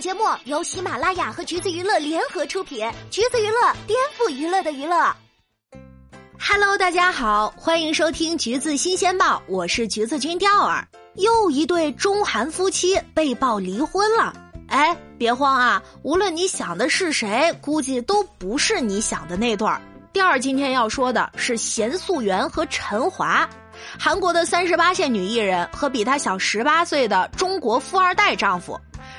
节目由喜马拉雅和橘子娱乐联合出品，橘子娱乐颠覆娱乐的娱乐。Hello，大家好，欢迎收听橘子新鲜报，我是橘子君钓儿。又一对中韩夫妻被曝离婚了，哎，别慌啊，无论你想的是谁，估计都不是你想的那对儿。第二，今天要说的是贤素媛和陈华，韩国的三十八线女艺人和比她小十八岁的中国富二代丈夫。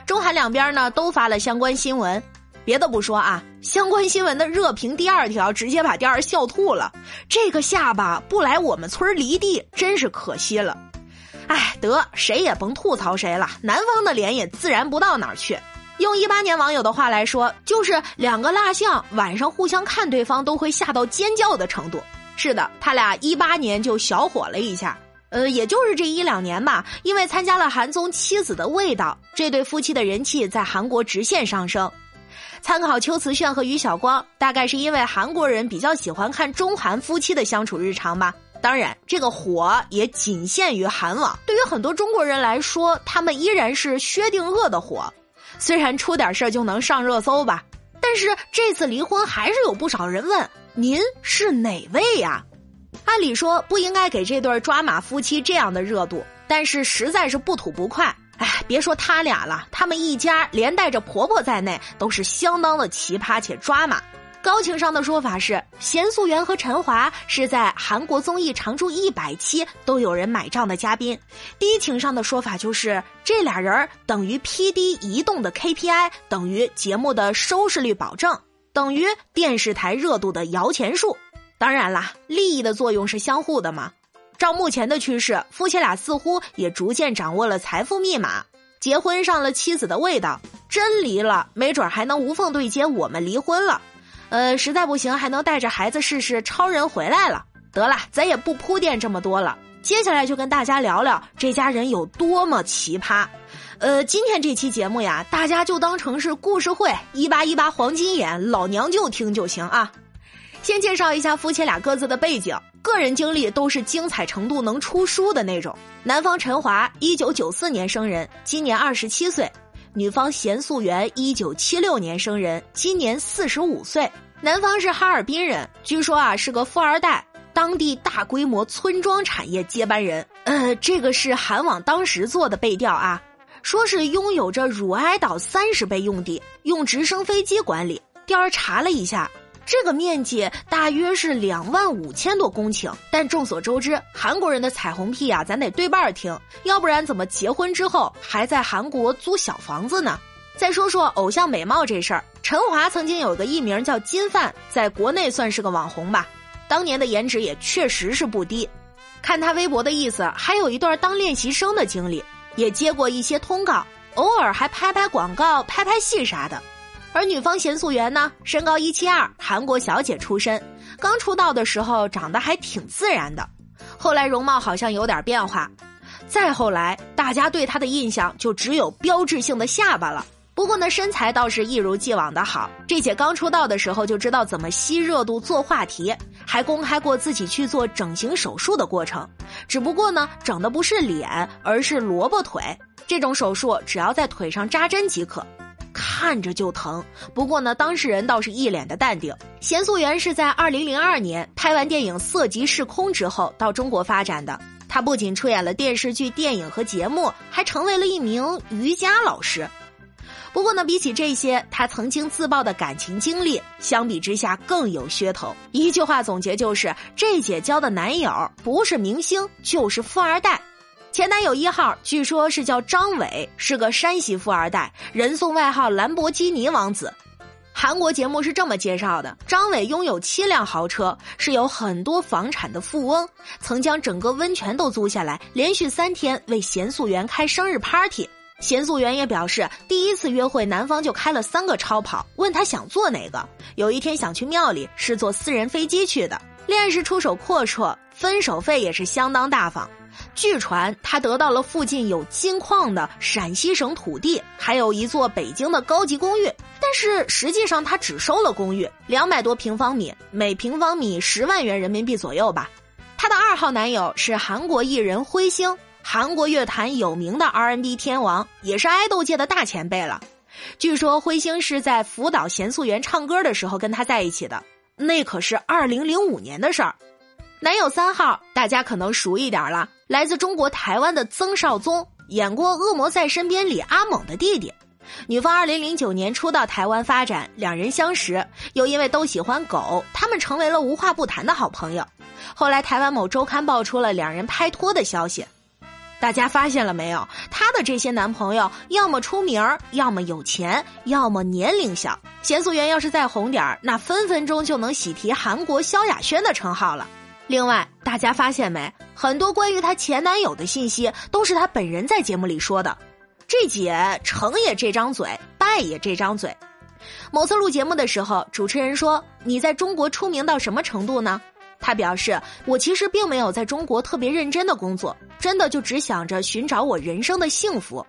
中韩两边呢都发了相关新闻，别的不说啊，相关新闻的热评第二条直接把第二笑吐了。这个下巴不来我们村离地，真是可惜了。哎，得谁也甭吐槽谁了，男方的脸也自然不到哪儿去。用一八年网友的话来说，就是两个蜡像晚上互相看对方都会吓到尖叫的程度。是的，他俩一八年就小火了一下。呃，也就是这一两年吧，因为参加了韩综《妻子的味道》，这对夫妻的人气在韩国直线上升。参考秋瓷炫和于晓光，大概是因为韩国人比较喜欢看中韩夫妻的相处日常吧。当然，这个火也仅限于韩网，对于很多中国人来说，他们依然是薛定谔的火。虽然出点事儿就能上热搜吧，但是这次离婚还是有不少人问：您是哪位呀？按理说不应该给这对抓马夫妻这样的热度，但是实在是不吐不快。哎，别说他俩了，他们一家连带着婆婆在内都是相当的奇葩且抓马。高情商的说法是，贤素媛和陈华是在韩国综艺常驻一百期都有人买账的嘉宾；低情商的说法就是这俩人等于 P D 移动的 K P I，等于节目的收视率保证，等于电视台热度的摇钱树。当然啦，利益的作用是相互的嘛。照目前的趋势，夫妻俩似乎也逐渐掌握了财富密码。结婚上了妻子的味道，真离了，没准还能无缝对接。我们离婚了，呃，实在不行还能带着孩子试试超人回来了。得了，咱也不铺垫这么多了，接下来就跟大家聊聊这家人有多么奇葩。呃，今天这期节目呀，大家就当成是故事会，一八一八黄金眼，老娘舅听就行啊。先介绍一下夫妻俩各自的背景，个人经历都是精彩程度能出书的那种。男方陈华，一九九四年生人，今年二十七岁；女方贤素媛，一九七六年生人，今年四十五岁。男方是哈尔滨人，据说啊是个富二代，当地大规模村庄产业接班人。呃，这个是韩网当时做的背调啊，说是拥有着汝哀岛三十倍用地，用直升飞机管理。调儿查了一下。这个面积大约是两万五千多公顷，但众所周知，韩国人的彩虹屁啊，咱得对半儿听，要不然怎么结婚之后还在韩国租小房子呢？再说说偶像美貌这事儿，陈华曾经有个艺名叫金范，在国内算是个网红吧，当年的颜值也确实是不低。看他微博的意思，还有一段当练习生的经历，也接过一些通告，偶尔还拍拍广告、拍拍戏啥的。而女方贤素媛呢，身高一七二，韩国小姐出身，刚出道的时候长得还挺自然的，后来容貌好像有点变化，再后来大家对她的印象就只有标志性的下巴了。不过呢，身材倒是一如既往的好。这姐刚出道的时候就知道怎么吸热度、做话题，还公开过自己去做整形手术的过程。只不过呢，整的不是脸，而是萝卜腿。这种手术只要在腿上扎针即可。看着就疼，不过呢，当事人倒是一脸的淡定。贤素媛是在二零零二年拍完电影《色即是空》之后到中国发展的。她不仅出演了电视剧、电影和节目，还成为了一名瑜伽老师。不过呢，比起这些，她曾经自曝的感情经历，相比之下更有噱头。一句话总结就是：这姐交的男友不是明星，就是富二代。前男友一号据说是叫张伟，是个山西富二代，人送外号“兰博基尼王子”。韩国节目是这么介绍的：张伟拥有七辆豪车，是有很多房产的富翁，曾将整个温泉都租下来，连续三天为贤素媛开生日 party。贤素媛也表示，第一次约会男方就开了三个超跑，问他想坐哪个。有一天想去庙里，是坐私人飞机去的。恋爱时出手阔绰，分手费也是相当大方。据传，他得到了附近有金矿的陕西省土地，还有一座北京的高级公寓。但是实际上，他只收了公寓，两百多平方米，每平方米十万元人民币左右吧。他的二号男友是韩国艺人辉星，韩国乐坛有名的 R&B 天王，也是爱豆界的大前辈了。据说辉星是在福岛贤素媛唱歌的时候跟他在一起的，那可是二零零五年的事儿。男友三号大家可能熟一点了，来自中国台湾的曾少宗，演过《恶魔在身边》里阿猛的弟弟。女方二零零九年初到台湾发展，两人相识，又因为都喜欢狗，他们成为了无话不谈的好朋友。后来台湾某周刊爆出了两人拍拖的消息，大家发现了没有？她的这些男朋友要么出名要么有钱，要么年龄小。贤素媛要是再红点那分分钟就能喜提韩国萧亚轩的称号了。另外，大家发现没？很多关于她前男友的信息都是她本人在节目里说的。这姐成也这张嘴，败也这张嘴。某次录节目的时候，主持人说：“你在中国出名到什么程度呢？”他表示：“我其实并没有在中国特别认真的工作，真的就只想着寻找我人生的幸福。”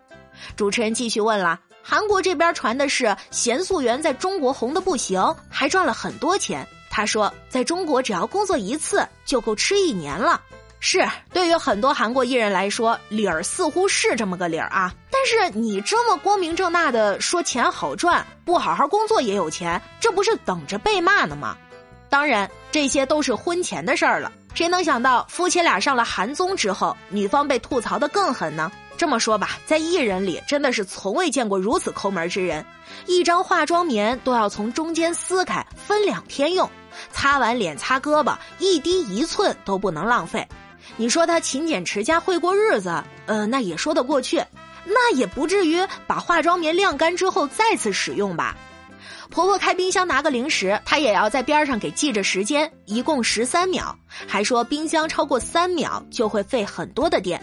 主持人继续问了：“韩国这边传的是贤素媛在中国红的不行，还赚了很多钱。”他说：“在中国只要工作一次就够吃一年了。”是，对于很多韩国艺人来说，理儿似乎是这么个理儿啊。但是你这么光明正大的说钱好赚，不好好工作也有钱，这不是等着被骂呢吗？当然，这些都是婚前的事儿了。谁能想到夫妻俩上了韩综之后，女方被吐槽的更狠呢？这么说吧，在艺人里真的是从未见过如此抠门之人，一张化妆棉都要从中间撕开分两天用，擦完脸擦胳膊，一滴一寸都不能浪费。你说他勤俭持家会过日子，呃，那也说得过去，那也不至于把化妆棉晾干之后再次使用吧？婆婆开冰箱拿个零食，她也要在边上给记着时间，一共十三秒，还说冰箱超过三秒就会费很多的电。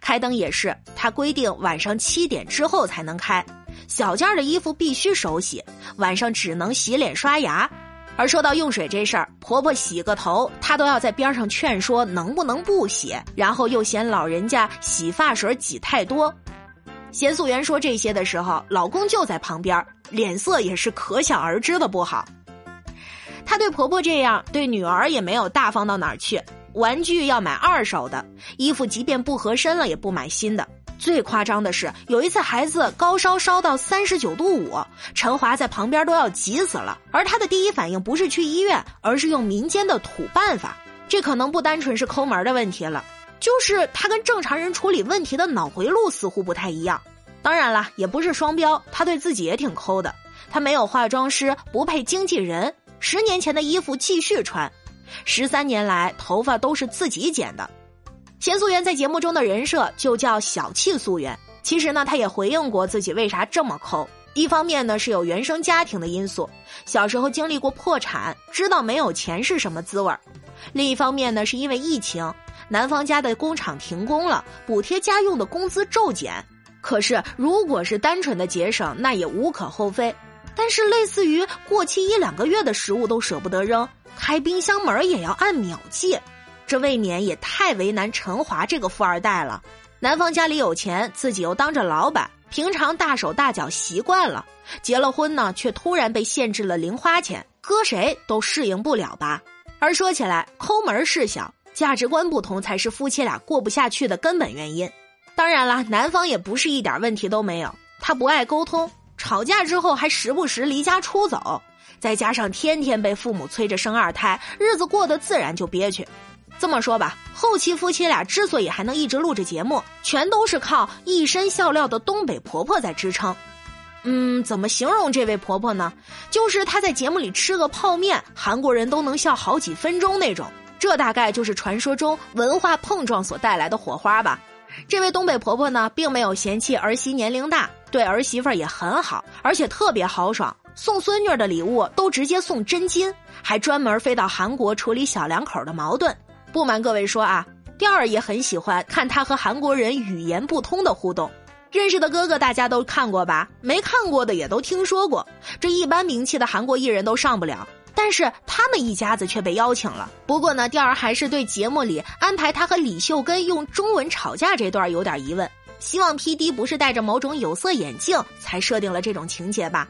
开灯也是，她规定晚上七点之后才能开，小件的衣服必须手洗，晚上只能洗脸刷牙。而说到用水这事儿，婆婆洗个头，她都要在边上劝说能不能不洗，然后又嫌老人家洗发水挤太多。贤素媛说这些的时候，老公就在旁边，脸色也是可想而知的不好。她对婆婆这样，对女儿也没有大方到哪儿去，玩具要买二手的，衣服即便不合身了也不买新的。最夸张的是，有一次孩子高烧烧到三十九度五，陈华在旁边都要急死了。而他的第一反应不是去医院，而是用民间的土办法。这可能不单纯是抠门的问题了，就是他跟正常人处理问题的脑回路似乎不太一样。当然了，也不是双标，他对自己也挺抠的。他没有化妆师，不配经纪人，十年前的衣服继续穿，十三年来头发都是自己剪的。贤素媛在节目中的人设就叫小气素媛。其实呢，她也回应过自己为啥这么抠。一方面呢是有原生家庭的因素，小时候经历过破产，知道没有钱是什么滋味；另一方面呢是因为疫情，男方家的工厂停工了，补贴家用的工资骤减。可是如果是单纯的节省，那也无可厚非。但是类似于过期一两个月的食物都舍不得扔，开冰箱门也要按秒计。这未免也太为难陈华这个富二代了。男方家里有钱，自己又当着老板，平常大手大脚习惯了，结了婚呢，却突然被限制了零花钱，搁谁都适应不了吧？而说起来，抠门是小，价值观不同才是夫妻俩过不下去的根本原因。当然了，男方也不是一点问题都没有，他不爱沟通，吵架之后还时不时离家出走，再加上天天被父母催着生二胎，日子过得自然就憋屈。这么说吧，后期夫妻俩之所以还能一直录着节目，全都是靠一身笑料的东北婆婆在支撑。嗯，怎么形容这位婆婆呢？就是她在节目里吃个泡面，韩国人都能笑好几分钟那种。这大概就是传说中文化碰撞所带来的火花吧。这位东北婆婆呢，并没有嫌弃儿媳年龄大，对儿媳妇也很好，而且特别豪爽，送孙女的礼物都直接送真金，还专门飞到韩国处理小两口的矛盾。不瞒各位说啊，调儿也很喜欢看他和韩国人语言不通的互动。认识的哥哥大家都看过吧？没看过的也都听说过。这一般名气的韩国艺人都上不了，但是他们一家子却被邀请了。不过呢，调儿还是对节目里安排他和李秀根用中文吵架这段有点疑问，希望 P D 不是戴着某种有色眼镜才设定了这种情节吧。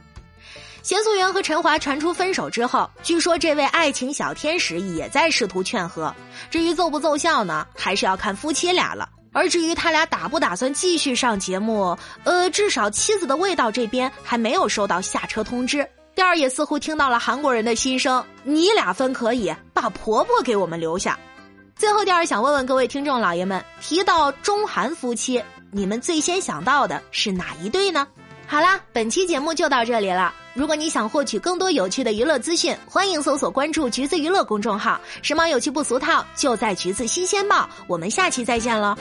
贤素媛和陈华传出分手之后，据说这位爱情小天使也在试图劝和。至于奏不奏效呢，还是要看夫妻俩了。而至于他俩打不打算继续上节目，呃，至少妻子的味道这边还没有收到下车通知。第二也似乎听到了韩国人的心声，你俩分可以，把婆婆给我们留下。最后，第二想问问各位听众老爷们，提到中韩夫妻，你们最先想到的是哪一对呢？好啦，本期节目就到这里了。如果你想获取更多有趣的娱乐资讯，欢迎搜索关注“橘子娱乐”公众号，时髦有趣不俗套，就在“橘子新鲜报”。我们下期再见了。